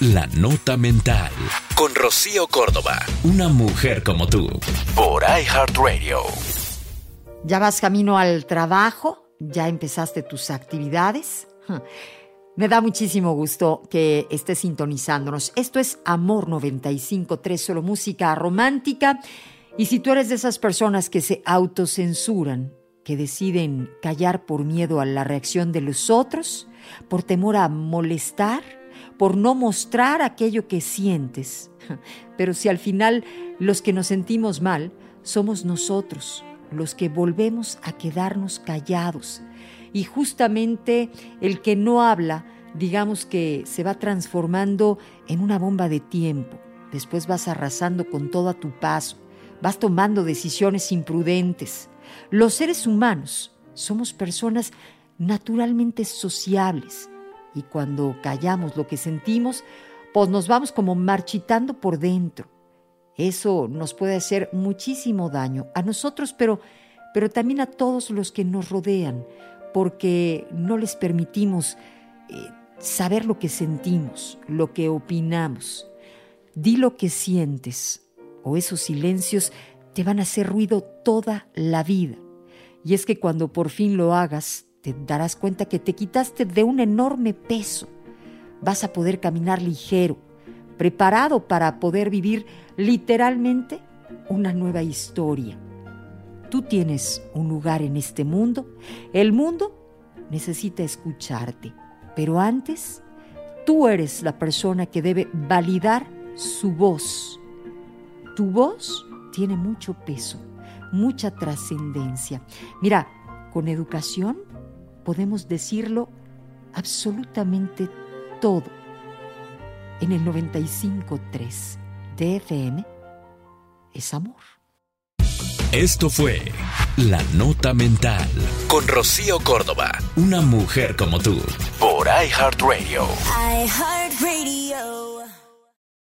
La Nota Mental. Con Rocío Córdoba. Una mujer como tú. Por iHeartRadio. ¿Ya vas camino al trabajo? ¿Ya empezaste tus actividades? Me da muchísimo gusto que estés sintonizándonos. Esto es Amor 95.3, solo música romántica. Y si tú eres de esas personas que se autocensuran, que deciden callar por miedo a la reacción de los otros, por temor a molestar, por no mostrar aquello que sientes. Pero si al final los que nos sentimos mal somos nosotros, los que volvemos a quedarnos callados. Y justamente el que no habla, digamos que se va transformando en una bomba de tiempo. Después vas arrasando con todo a tu paso, vas tomando decisiones imprudentes. Los seres humanos somos personas naturalmente sociables y cuando callamos lo que sentimos, pues nos vamos como marchitando por dentro. Eso nos puede hacer muchísimo daño a nosotros, pero, pero también a todos los que nos rodean, porque no les permitimos eh, saber lo que sentimos, lo que opinamos. Di lo que sientes, o esos silencios te van a hacer ruido toda la vida. Y es que cuando por fin lo hagas, te darás cuenta que te quitaste de un enorme peso. Vas a poder caminar ligero, preparado para poder vivir literalmente una nueva historia. Tú tienes un lugar en este mundo. El mundo necesita escucharte. Pero antes, tú eres la persona que debe validar su voz. Tu voz tiene mucho peso, mucha trascendencia. Mira, con educación podemos decirlo absolutamente todo. En el 95.3 DFM es amor. Esto fue La Nota Mental con Rocío Córdoba, una mujer como tú, por iHeartRadio. iHeartRadio.